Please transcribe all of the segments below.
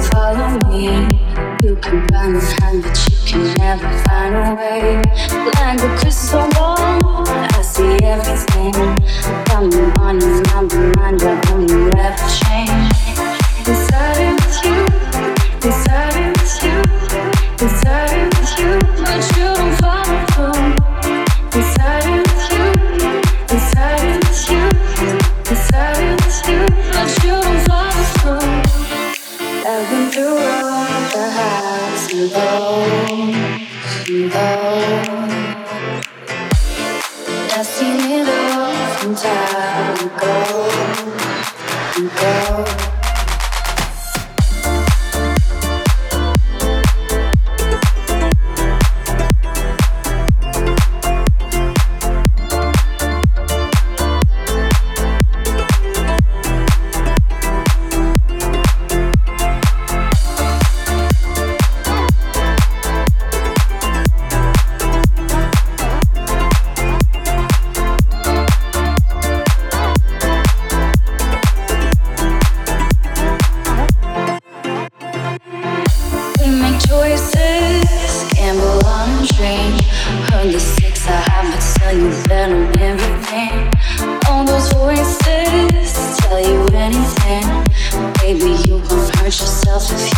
follow me. You can run and hide, but you can never find a way. Like a crystal ball, I see everything. And and. I've seen it all from time to go and go. I have, but still you bet on everything. All those voices tell you anything. Baby, you won't hurt yourself if you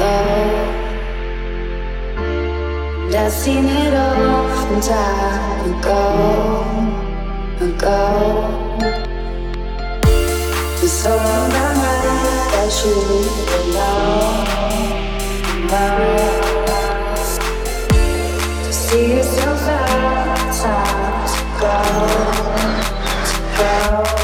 and I've seen it all from time ago, ago. And so on my mind that you belong, belong. See yourself out, time to go, to go.